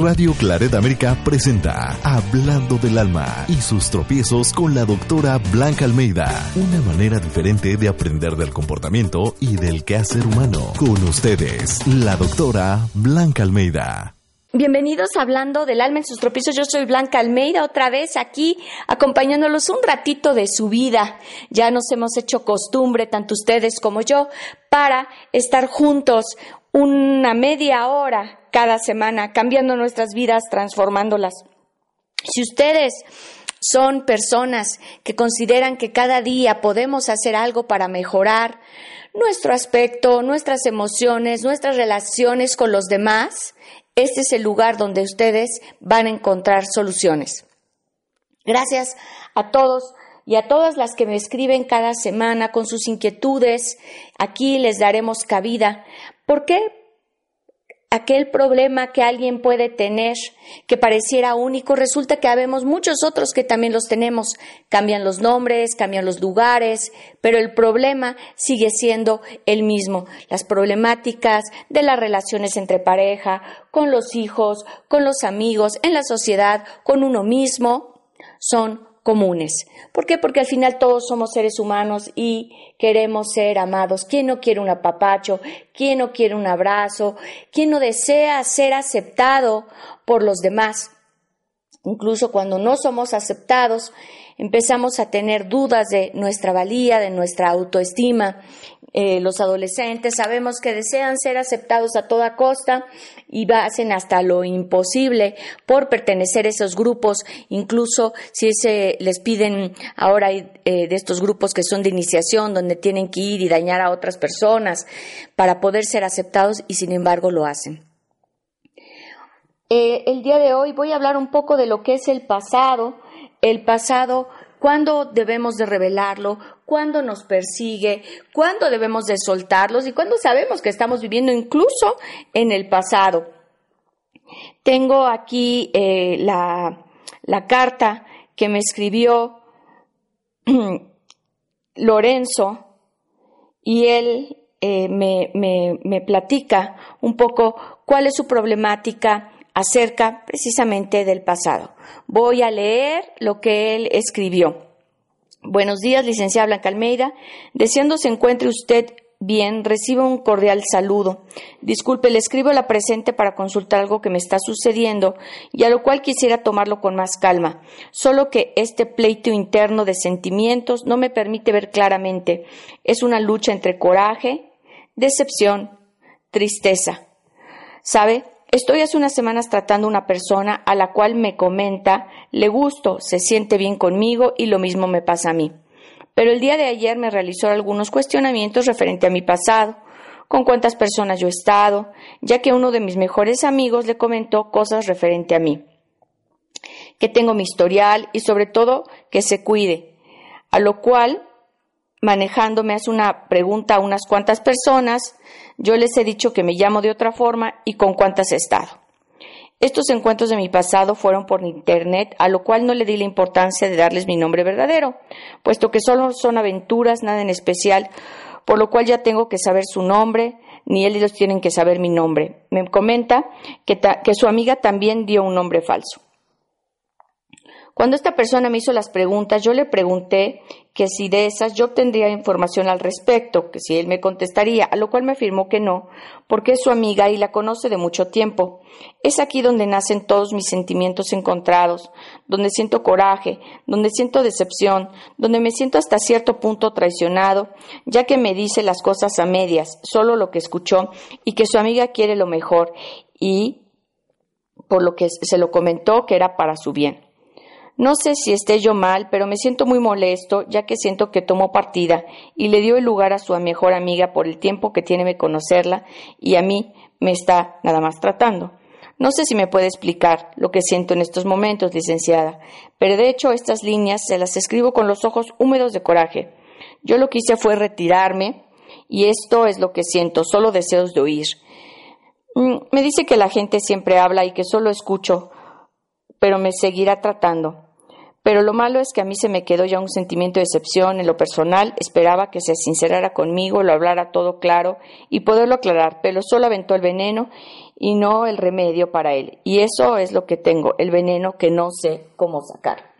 Radio Claret América presenta Hablando del Alma y sus tropiezos con la doctora Blanca Almeida. Una manera diferente de aprender del comportamiento y del quehacer humano. Con ustedes, la doctora Blanca Almeida. Bienvenidos a Hablando del Alma en sus tropiezos. Yo soy Blanca Almeida, otra vez aquí acompañándolos un ratito de su vida. Ya nos hemos hecho costumbre, tanto ustedes como yo, para estar juntos una media hora cada semana, cambiando nuestras vidas, transformándolas. Si ustedes son personas que consideran que cada día podemos hacer algo para mejorar nuestro aspecto, nuestras emociones, nuestras relaciones con los demás, este es el lugar donde ustedes van a encontrar soluciones. Gracias a todos y a todas las que me escriben cada semana con sus inquietudes. Aquí les daremos cabida. ¿Por qué? Aquel problema que alguien puede tener que pareciera único, resulta que habemos muchos otros que también los tenemos. Cambian los nombres, cambian los lugares, pero el problema sigue siendo el mismo. Las problemáticas de las relaciones entre pareja, con los hijos, con los amigos, en la sociedad, con uno mismo, son comunes. ¿Por qué? Porque al final todos somos seres humanos y queremos ser amados. ¿Quién no quiere un apapacho? ¿Quién no quiere un abrazo? ¿Quién no desea ser aceptado por los demás? Incluso cuando no somos aceptados, empezamos a tener dudas de nuestra valía, de nuestra autoestima. Eh, los adolescentes sabemos que desean ser aceptados a toda costa y hacen hasta lo imposible por pertenecer a esos grupos, incluso si se les piden ahora eh, de estos grupos que son de iniciación, donde tienen que ir y dañar a otras personas para poder ser aceptados y sin embargo lo hacen. Eh, el día de hoy voy a hablar un poco de lo que es el pasado, el pasado cuándo debemos de revelarlo, cuándo nos persigue, cuándo debemos de soltarlos y cuándo sabemos que estamos viviendo incluso en el pasado. Tengo aquí eh, la, carta que me escribió Lorenzo y él eh, me, me platica un poco cuál es su problemática acerca precisamente del pasado. Voy a leer lo que él escribió. Buenos días, licenciada Blanca Almeida. Deseando se encuentre usted bien, reciba un cordial saludo. Disculpe, le escribo la presente para consultar algo que me está sucediendo y a lo cual quisiera tomarlo con más calma. Solo que este pleito interno de sentimientos no me permite ver claramente. Es una lucha entre coraje, decepción, tristeza. ¿Sabe? Estoy hace unas semanas tratando una persona a la cual me comenta, le gusto, se siente bien conmigo y lo mismo me pasa a mí. Pero el día de ayer me realizó algunos cuestionamientos referente a mi pasado, con cuántas personas yo he estado, ya que uno de mis mejores amigos le comentó cosas referente a mí, que tengo mi historial y sobre todo que se cuide, a lo cual manejándome hace una pregunta a unas cuantas personas, yo les he dicho que me llamo de otra forma y con cuántas he estado. Estos encuentros de mi pasado fueron por internet, a lo cual no le di la importancia de darles mi nombre verdadero, puesto que solo son aventuras, nada en especial, por lo cual ya tengo que saber su nombre, ni ellos tienen que saber mi nombre. Me comenta que, que su amiga también dio un nombre falso. Cuando esta persona me hizo las preguntas, yo le pregunté que si de esas yo obtendría información al respecto, que si él me contestaría, a lo cual me afirmó que no, porque es su amiga y la conoce de mucho tiempo. Es aquí donde nacen todos mis sentimientos encontrados, donde siento coraje, donde siento decepción, donde me siento hasta cierto punto traicionado, ya que me dice las cosas a medias, solo lo que escuchó, y que su amiga quiere lo mejor, y por lo que se lo comentó que era para su bien. No sé si esté yo mal, pero me siento muy molesto, ya que siento que tomó partida y le dio el lugar a su mejor amiga por el tiempo que tiene de conocerla y a mí me está nada más tratando. No sé si me puede explicar lo que siento en estos momentos, licenciada, pero de hecho estas líneas se las escribo con los ojos húmedos de coraje. Yo lo que hice fue retirarme y esto es lo que siento, solo deseos de oír. Mm, me dice que la gente siempre habla y que solo escucho, pero me seguirá tratando. Pero lo malo es que a mí se me quedó ya un sentimiento de decepción en lo personal. Esperaba que se sincerara conmigo, lo hablara todo claro y poderlo aclarar, pero solo aventó el veneno y no el remedio para él. Y eso es lo que tengo, el veneno que no sé cómo sacar.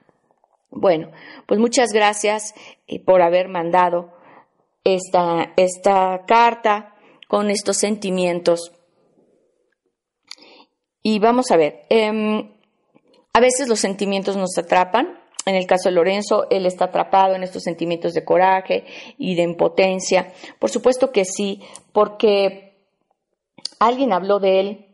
Bueno, pues muchas gracias eh, por haber mandado esta, esta carta con estos sentimientos. Y vamos a ver, em, a veces los sentimientos nos atrapan. En el caso de Lorenzo, él está atrapado en estos sentimientos de coraje y de impotencia. Por supuesto que sí, porque alguien habló de él,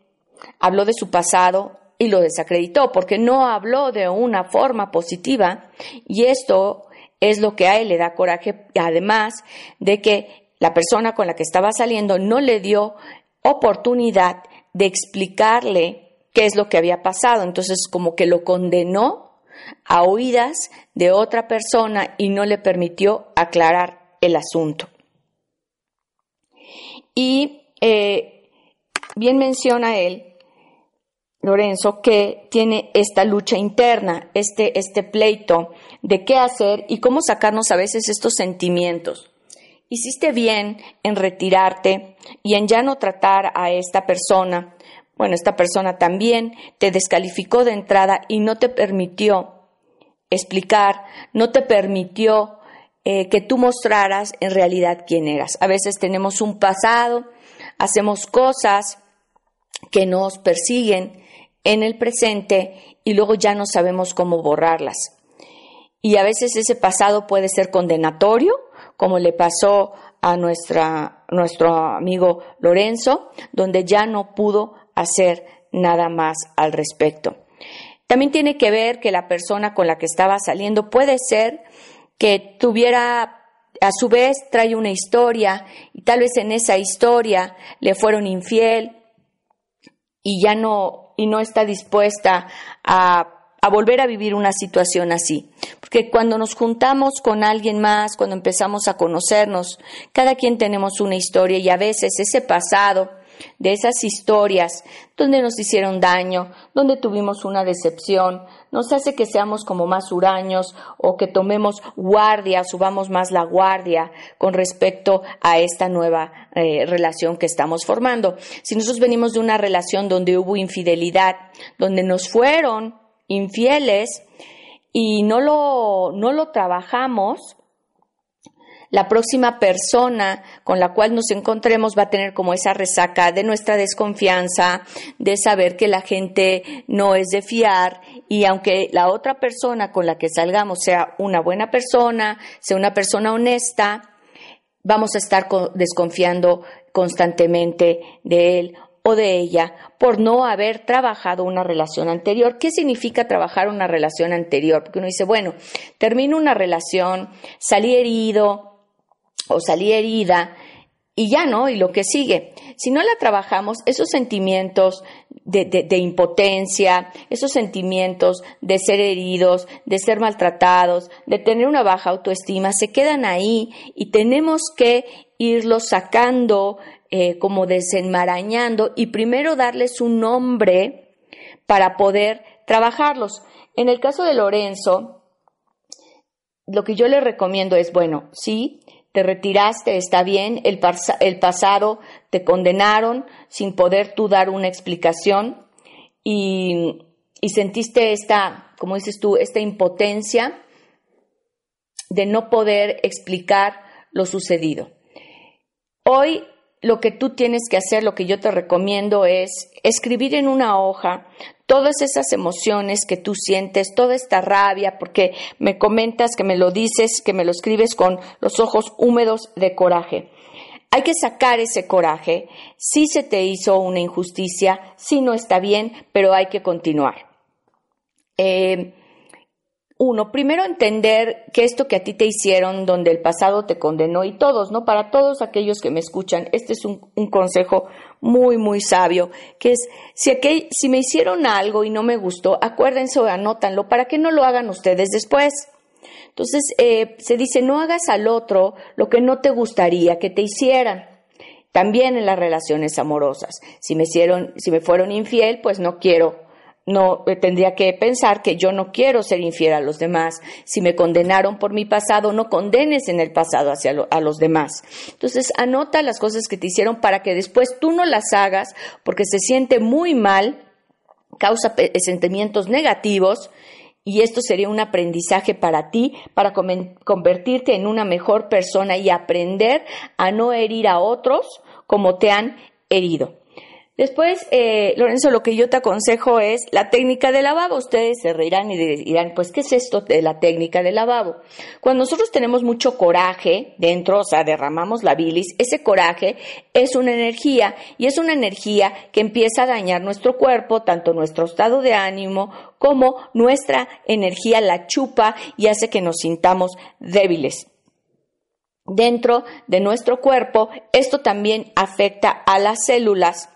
habló de su pasado y lo desacreditó, porque no habló de una forma positiva y esto es lo que a él le da coraje, además de que la persona con la que estaba saliendo no le dio oportunidad de explicarle qué es lo que había pasado. Entonces, como que lo condenó a oídas de otra persona y no le permitió aclarar el asunto. Y eh, bien menciona él, Lorenzo, que tiene esta lucha interna, este, este pleito de qué hacer y cómo sacarnos a veces estos sentimientos. Hiciste bien en retirarte y en ya no tratar a esta persona. Bueno, esta persona también te descalificó de entrada y no te permitió explicar, no te permitió eh, que tú mostraras en realidad quién eras. A veces tenemos un pasado, hacemos cosas que nos persiguen en el presente y luego ya no sabemos cómo borrarlas. Y a veces ese pasado puede ser condenatorio, como le pasó a nuestra, nuestro amigo Lorenzo, donde ya no pudo hacer nada más al respecto. También tiene que ver que la persona con la que estaba saliendo puede ser que tuviera a su vez trae una historia y tal vez en esa historia le fueron infiel y ya no y no está dispuesta a, a volver a vivir una situación así. Porque cuando nos juntamos con alguien más, cuando empezamos a conocernos, cada quien tenemos una historia y a veces ese pasado de esas historias donde nos hicieron daño, donde tuvimos una decepción, nos hace que seamos como más huraños o que tomemos guardia, subamos más la guardia con respecto a esta nueva eh, relación que estamos formando. Si nosotros venimos de una relación donde hubo infidelidad, donde nos fueron infieles y no lo, no lo trabajamos, la próxima persona con la cual nos encontremos va a tener como esa resaca de nuestra desconfianza, de saber que la gente no es de fiar y aunque la otra persona con la que salgamos sea una buena persona, sea una persona honesta, vamos a estar desconfiando constantemente de él o de ella por no haber trabajado una relación anterior. ¿Qué significa trabajar una relación anterior? Porque uno dice, bueno, termino una relación, salí herido, o salí herida y ya no, y lo que sigue. Si no la trabajamos, esos sentimientos de, de, impotencia, esos sentimientos de ser heridos, de ser maltratados, de tener una baja autoestima, se quedan ahí y tenemos que irlos sacando, eh, como desenmarañando y primero darles un nombre para poder trabajarlos. En el caso de Lorenzo, lo que yo le recomiendo es, bueno, sí, te retiraste, está bien, el, pasado te condenaron sin poder tú dar una explicación y, y sentiste esta, como dices tú, esta impotencia de no poder explicar lo sucedido. Hoy lo que tú tienes que hacer, lo que yo te recomiendo es escribir en una hoja todas esas emociones que tú sientes, toda esta rabia, porque me comentas que me lo dices, que me lo escribes con los ojos húmedos de coraje. Hay que sacar ese coraje. Si se te hizo una injusticia, si no está bien, pero hay que continuar. Eh, uno, primero entender que esto que a ti te hicieron, donde el pasado te condenó, y todos, ¿no? Para todos aquellos que me escuchan, este es un, consejo muy, muy sabio, que es, si, si me hicieron algo y no me gustó, acuérdense o anótanlo para que no lo hagan ustedes después. Entonces, eh, se dice, no hagas al otro lo que no te gustaría que te hicieran. También en las relaciones amorosas. Si me hicieron, si me fueron infiel, pues no quiero no eh, tendría que pensar que yo no quiero ser infiel a los demás. Si me condenaron por mi pasado, no condenes en el pasado hacia a los demás. Entonces, anota las cosas que te hicieron para que después tú no las hagas porque se siente muy mal, causa sentimientos negativos y esto sería un aprendizaje para ti, para convertirte en una mejor persona y aprender a no herir a otros como te han herido. Después, eh, Lorenzo, lo que yo te aconsejo es la técnica de lavabo. Ustedes se reirán y dirán, pues, ¿qué es esto de la técnica de lavabo? Cuando nosotros tenemos mucho coraje dentro, o sea, derramamos la bilis, ese coraje es una energía y es una energía que empieza a dañar nuestro cuerpo, tanto nuestro estado de ánimo como nuestra energía la chupa y hace que nos sintamos débiles dentro de nuestro cuerpo, esto también afecta a las células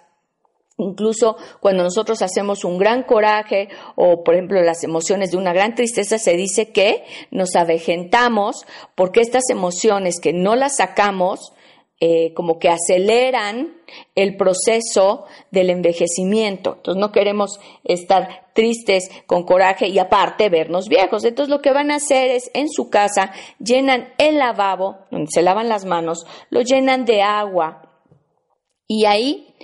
Incluso cuando nosotros hacemos un gran coraje o, por ejemplo, las emociones de una gran tristeza, se dice que nos avejentamos porque estas emociones que no las sacamos, eh, como que aceleran el proceso del envejecimiento. Entonces no queremos estar tristes con coraje y aparte vernos viejos. Entonces lo que van a hacer es en su casa llenan el lavabo, donde se lavan las manos, lo llenan de agua y ahí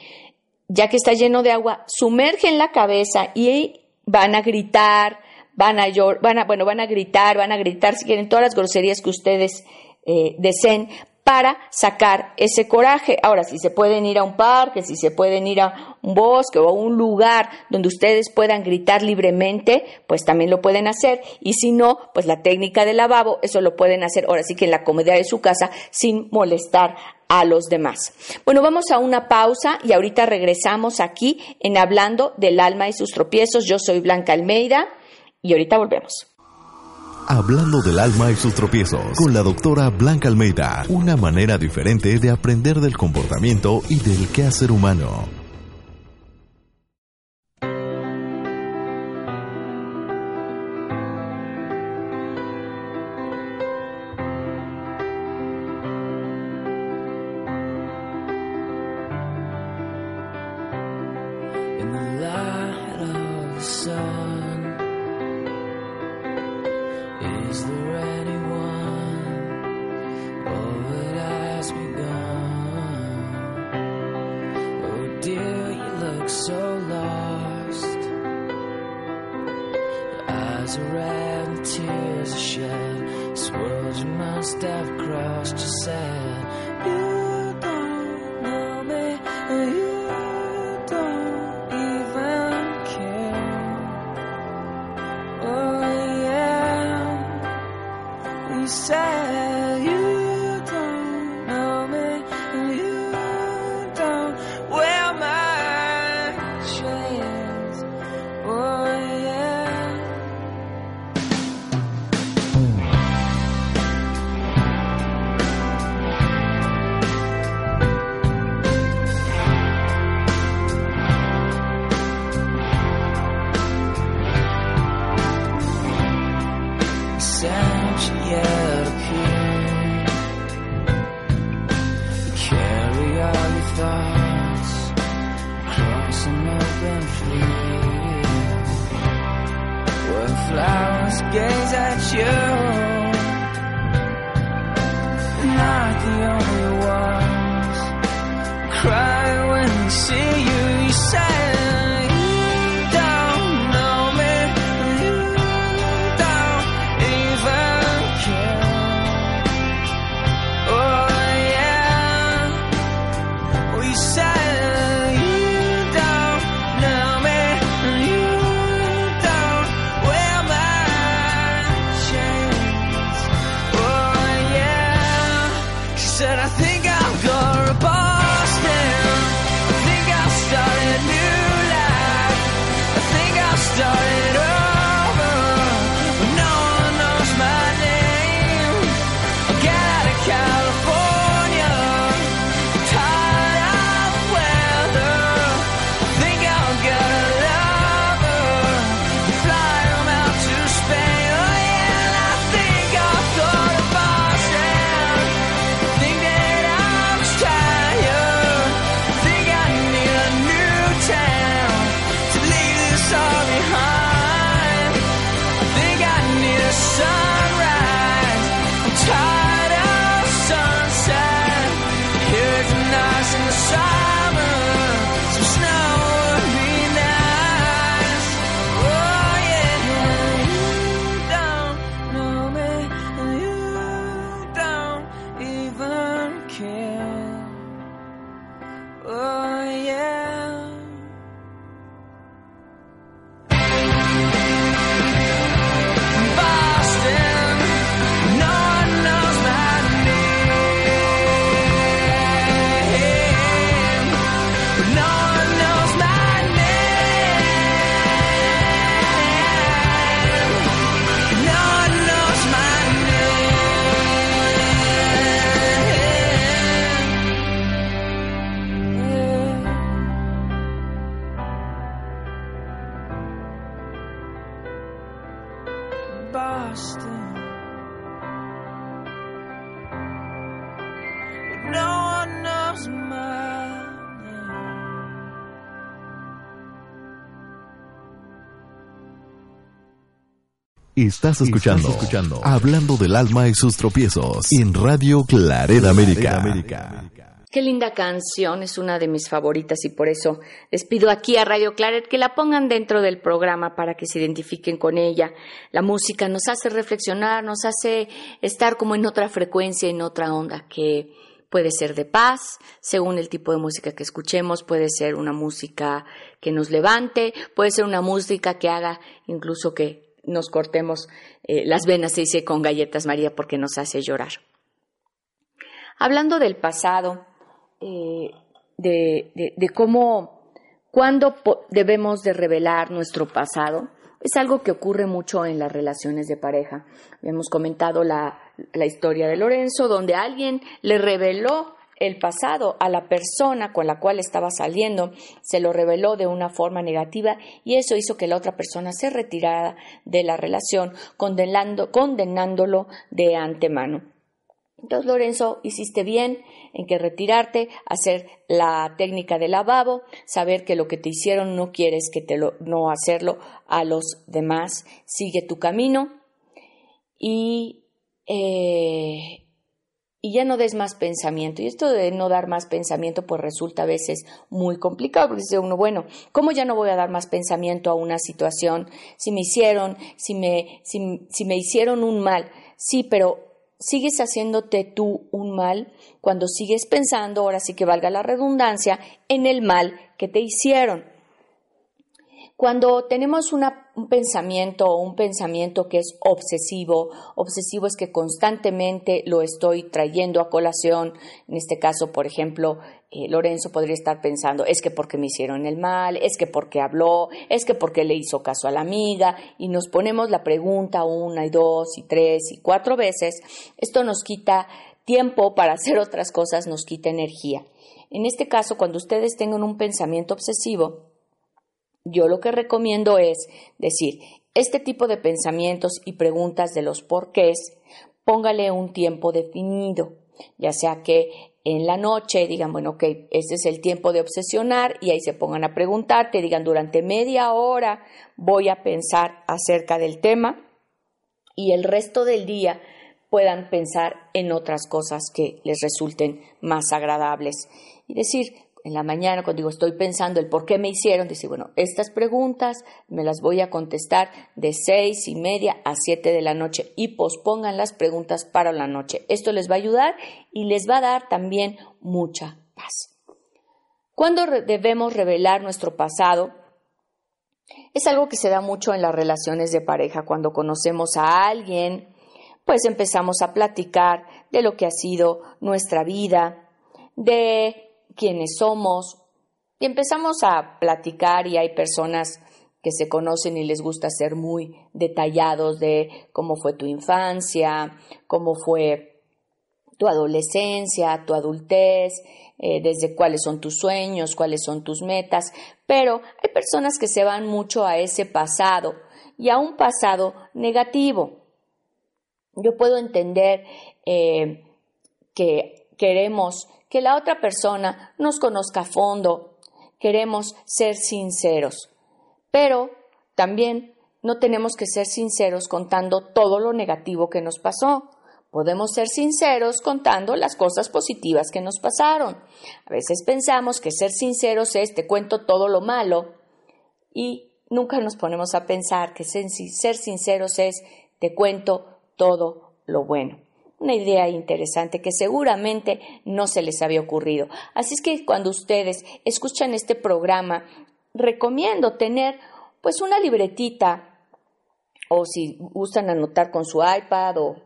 ya que está lleno de agua, sumergen la cabeza y van a gritar, van a llorar, van a, bueno, van a gritar, van a gritar si quieren todas las groserías que ustedes eh, deseen para sacar ese coraje. Ahora, si se pueden ir a un parque, si se pueden ir a un bosque o a un lugar donde ustedes puedan gritar libremente, pues también lo pueden hacer. Y si no, pues la técnica del lavabo, eso lo pueden hacer ahora sí que en la comodidad de su casa sin molestar a los demás. Bueno, vamos a una pausa y ahorita regresamos aquí en Hablando del alma y sus tropiezos. Yo soy Blanca Almeida y ahorita volvemos. Hablando del alma y sus tropiezos, con la doctora Blanca Almeida, una manera diferente de aprender del comportamiento y del quehacer humano. Estás escuchando, escuchando Hablando del alma y sus tropiezos en Radio Clareda América. Qué linda canción, es una de mis favoritas y por eso les pido aquí a Radio Claret que la pongan dentro del programa para que se identifiquen con ella. La música nos hace reflexionar, nos hace estar como en otra frecuencia, en otra onda, que puede ser de paz, según el tipo de música que escuchemos, puede ser una música que nos levante, puede ser una música que haga incluso que nos cortemos eh, las venas, se dice con galletas María, porque nos hace llorar. Hablando del pasado, eh, de, cómo, cuándo debemos de revelar nuestro pasado, es algo que ocurre mucho en las relaciones de pareja. Hemos comentado la, la historia de Lorenzo, donde alguien le reveló el pasado a la persona con la cual estaba saliendo, se lo reveló de una forma negativa y eso hizo que la otra persona se retirara de la relación, condenando, condenándolo de antemano. Entonces, Lorenzo, hiciste bien en que retirarte, hacer la técnica de lavabo, saber que lo que te hicieron no quieres que te lo, no hacerlo a los demás, sigue tu camino y eh, y ya no des más pensamiento. Y esto de no dar más pensamiento, pues resulta a veces muy complicado, porque dice uno, bueno, ¿cómo ya no voy a dar más pensamiento a una situación? Si me hicieron, si me, si, si me hicieron un mal, sí, pero sigues haciéndote tú un mal cuando sigues pensando, ahora sí que valga la redundancia, en el mal que te hicieron. Cuando tenemos un pensamiento o un pensamiento que es obsesivo, obsesivo es que constantemente lo estoy trayendo a colación, en este caso, por ejemplo, eh, Lorenzo podría estar pensando, es que porque me hicieron el mal, es que porque habló, es que porque le hizo caso a la amiga, y nos ponemos la pregunta una y dos y tres y cuatro veces, esto nos quita tiempo para hacer otras cosas, nos quita energía. En este caso, cuando ustedes tengan un pensamiento obsesivo, yo lo que recomiendo es decir, este tipo de pensamientos y preguntas de los porqués, póngale un tiempo definido, ya sea que en la noche digan, bueno, ok, este es el tiempo de obsesionar y ahí se pongan a preguntarte, digan, durante media hora voy a pensar acerca del tema y el resto del día puedan pensar en otras cosas que les resulten más agradables. Y decir, en la mañana, cuando digo estoy pensando el por qué me hicieron, dice, bueno, estas preguntas me las voy a contestar de seis y media a siete de la noche y pospongan las preguntas para la noche. Esto les va a ayudar y les va a dar también mucha paz. ¿Cuándo debemos revelar nuestro pasado? Es algo que se da mucho en las relaciones de pareja. Cuando conocemos a alguien, pues empezamos a platicar de lo que ha sido nuestra vida, de quiénes somos. Y empezamos a platicar y hay personas que se conocen y les gusta ser muy detallados de cómo fue tu infancia, cómo fue tu adolescencia, tu adultez, eh, desde cuáles son tus sueños, cuáles son tus metas, pero hay personas que se van mucho a ese pasado y a un pasado negativo. Yo puedo entender eh, que queremos que la otra persona nos conozca a fondo. Queremos ser sinceros, pero también no tenemos que ser sinceros contando todo lo negativo que nos pasó. Podemos ser sinceros contando las cosas positivas que nos pasaron. A veces pensamos que ser sinceros es te cuento todo lo malo y nunca nos ponemos a pensar que ser sinceros es te cuento todo lo bueno una idea interesante que seguramente no se les había ocurrido. Así es que cuando ustedes escuchan este programa, recomiendo tener pues una libretita o si gustan anotar con su iPad o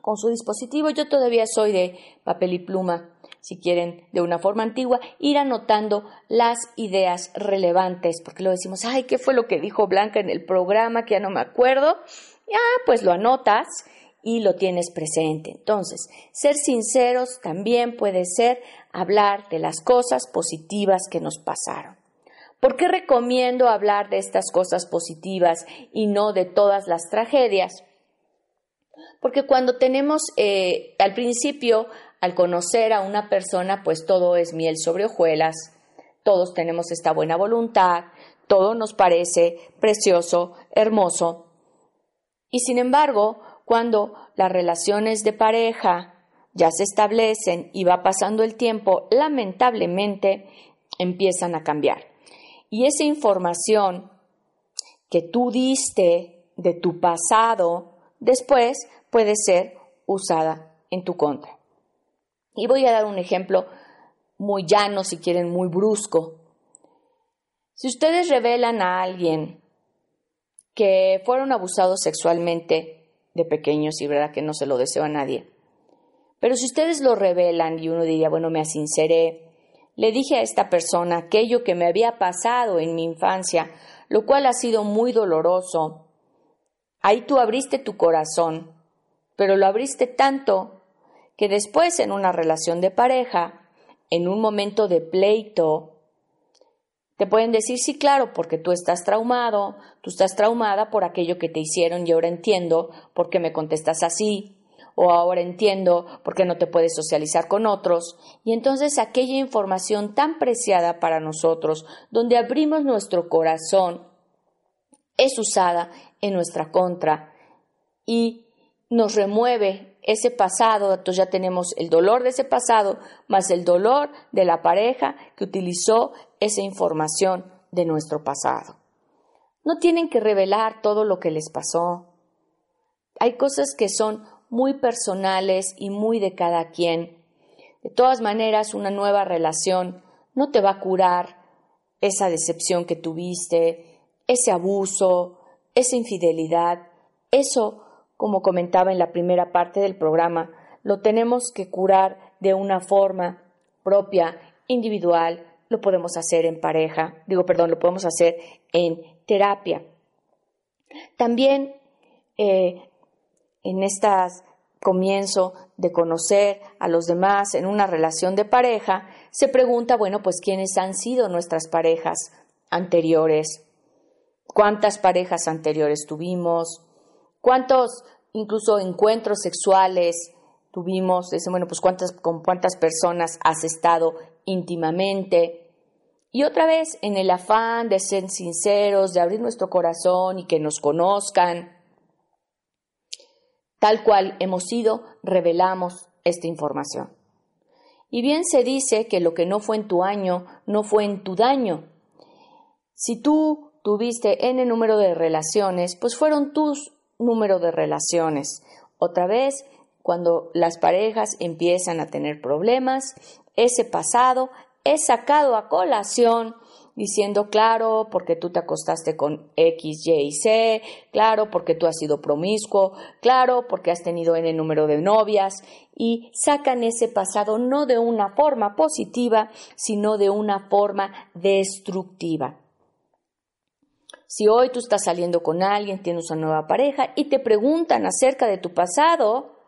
con su dispositivo, yo todavía soy de papel y pluma, si quieren, de una forma antigua, ir anotando las ideas relevantes, porque lo decimos, ay, ¿qué fue lo que dijo Blanca en el programa que ya no me acuerdo? Ya, pues lo anotas y lo tienes presente. Entonces, ser sinceros también puede ser hablar de las cosas positivas que nos pasaron. ¿Por qué recomiendo hablar de estas cosas positivas y no de todas las tragedias? Porque cuando tenemos eh, al principio, al conocer a una persona, pues todo es miel sobre hojuelas, todos tenemos esta buena voluntad, todo nos parece precioso, hermoso. Y sin embargo, cuando las relaciones de pareja ya se establecen y va pasando el tiempo, lamentablemente empiezan a cambiar. Y esa información que tú diste de tu pasado, después puede ser usada en tu contra. Y voy a dar un ejemplo muy llano, si quieren, muy brusco. Si ustedes revelan a alguien que fueron abusados sexualmente de pequeños y verdad que no se lo deseo a nadie, pero si ustedes lo revelan y uno diría, bueno, me asinceré, le dije a esta persona aquello que me había pasado en mi infancia, lo cual ha sido muy doloroso, ahí tú abriste tu corazón, pero lo abriste tanto que después en una relación de pareja en un momento de pleito, te pueden decir, sí, claro, porque tú estás traumado, tú estás traumada por aquello que te hicieron y ahora entiendo por qué me contestas así, o ahora entiendo por qué no te puedes socializar con otros. Y entonces aquella información tan preciada para nosotros, donde abrimos nuestro corazón, es usada en nuestra contra y nos remueve ese pasado, entonces ya tenemos el dolor de ese pasado, más el dolor de la pareja que utilizó esa información de nuestro pasado. No tienen que revelar todo lo que les pasó. Hay cosas que son muy personales y muy de cada quien. De todas maneras, una nueva relación no te va a curar esa decepción que tuviste, ese abuso, esa infidelidad. Eso como comentaba en la primera parte del programa, lo tenemos que curar de una forma propia, individual, lo podemos hacer en pareja, digo, perdón, lo podemos hacer en terapia. También eh, en este comienzo de conocer a los demás en una relación de pareja, se pregunta, bueno, pues quiénes han sido nuestras parejas anteriores, cuántas parejas anteriores tuvimos, cuántos incluso encuentros sexuales tuvimos, bueno, pues cuántas, con cuántas personas has estado íntimamente. Y otra vez, en el afán de ser sinceros, de abrir nuestro corazón y que nos conozcan, tal cual hemos sido, revelamos esta información. Y bien se dice que lo que no fue en tu año, no fue en tu daño. Si tú tuviste N número de relaciones, pues fueron tus número de relaciones. Otra vez, cuando las parejas empiezan a tener problemas, ese pasado es sacado a colación diciendo, claro, porque tú te acostaste con X, Y y C, claro, porque tú has sido promiscuo, claro, porque has tenido N número de novias, y sacan ese pasado no de una forma positiva, sino de una forma destructiva. Si hoy tú estás saliendo con alguien, tienes una nueva pareja y te preguntan acerca de tu pasado,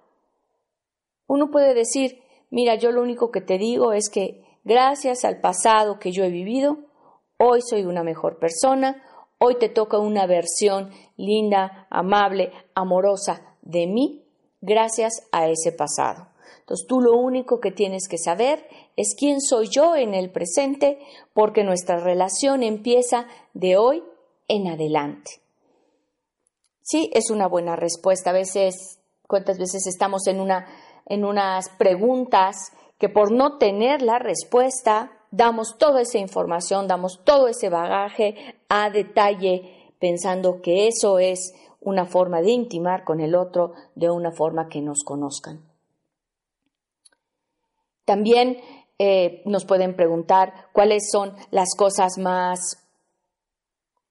uno puede decir, mira, yo lo único que te digo es que gracias al pasado que yo he vivido, hoy soy una mejor persona, hoy te toca una versión linda, amable, amorosa de mí, gracias a ese pasado. Entonces tú lo único que tienes que saber es quién soy yo en el presente, porque nuestra relación empieza de hoy en adelante. Sí, es una buena respuesta. A veces, ¿cuántas veces estamos en, una, en unas preguntas que por no tener la respuesta damos toda esa información, damos todo ese bagaje a detalle, pensando que eso es una forma de intimar con el otro de una forma que nos conozcan. También eh, nos pueden preguntar cuáles son las cosas más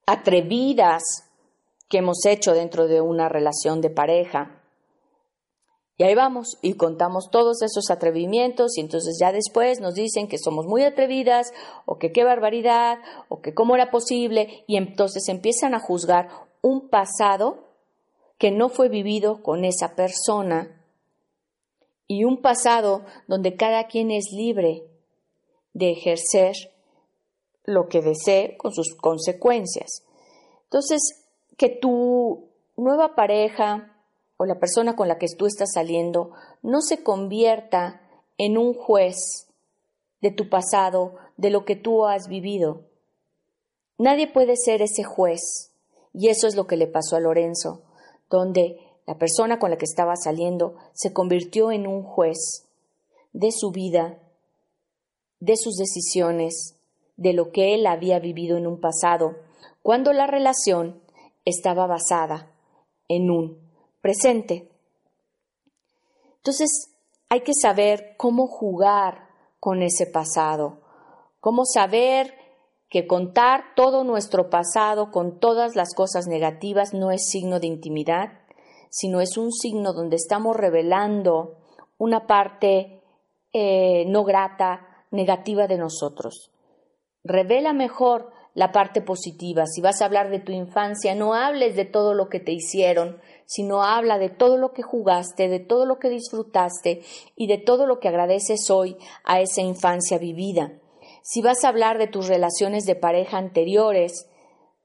atrevidas que hemos hecho dentro de una relación de pareja. Y ahí vamos y contamos todos esos atrevimientos y entonces ya después nos dicen que somos muy atrevidas o que qué barbaridad o que cómo era posible y entonces empiezan a juzgar un pasado que no fue vivido con esa persona y un pasado donde cada quien es libre de ejercer lo que desee con sus consecuencias. Entonces, que tu nueva pareja o la persona con la que tú estás saliendo no se convierta en un juez de tu pasado, de lo que tú has vivido. Nadie puede ser ese juez. Y eso es lo que le pasó a Lorenzo, donde la persona con la que estaba saliendo se convirtió en un juez de su vida, de sus decisiones, de lo que él había vivido en un pasado, cuando la relación estaba basada en un presente. Entonces, hay que saber cómo jugar con ese pasado, cómo saber que contar todo nuestro pasado con todas las cosas negativas no es signo de intimidad, sino es un signo donde estamos revelando una parte eh, no grata, negativa de nosotros. Revela mejor la parte positiva. Si vas a hablar de tu infancia, no hables de todo lo que te hicieron, sino habla de todo lo que jugaste, de todo lo que disfrutaste y de todo lo que agradeces hoy a esa infancia vivida. Si vas a hablar de tus relaciones de pareja anteriores,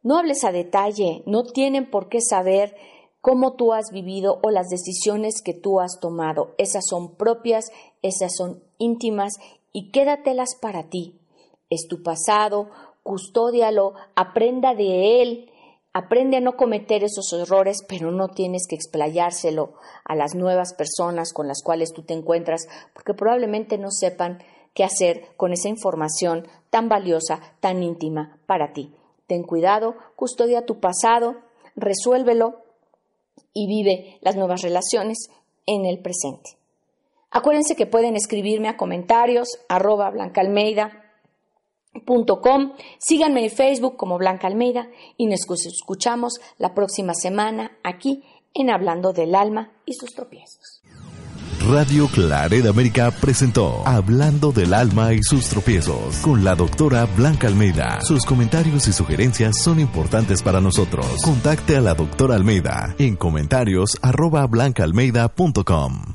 no hables a detalle, no tienen por qué saber cómo tú has vivido o las decisiones que tú has tomado. Esas son propias, esas son íntimas y quédatelas para ti. Es tu pasado, custódialo, aprenda de él, aprende a no cometer esos errores, pero no tienes que explayárselo a las nuevas personas con las cuales tú te encuentras, porque probablemente no sepan qué hacer con esa información tan valiosa, tan íntima para ti. Ten cuidado, custodia tu pasado, resuélvelo y vive las nuevas relaciones en el presente. Acuérdense que pueden escribirme a comentarios arroba blancaalmeida.com. Síganme en Facebook como Blanca Almeida y nos escuchamos la próxima semana aquí en Hablando del Alma y sus tropiezos. Radio Claret América presentó Hablando del alma y sus tropiezos con la doctora Blanca Almeida. Sus comentarios y sugerencias son importantes para nosotros. Contacte a la doctora Almeida en comentarios arroba blancaalmeida.com.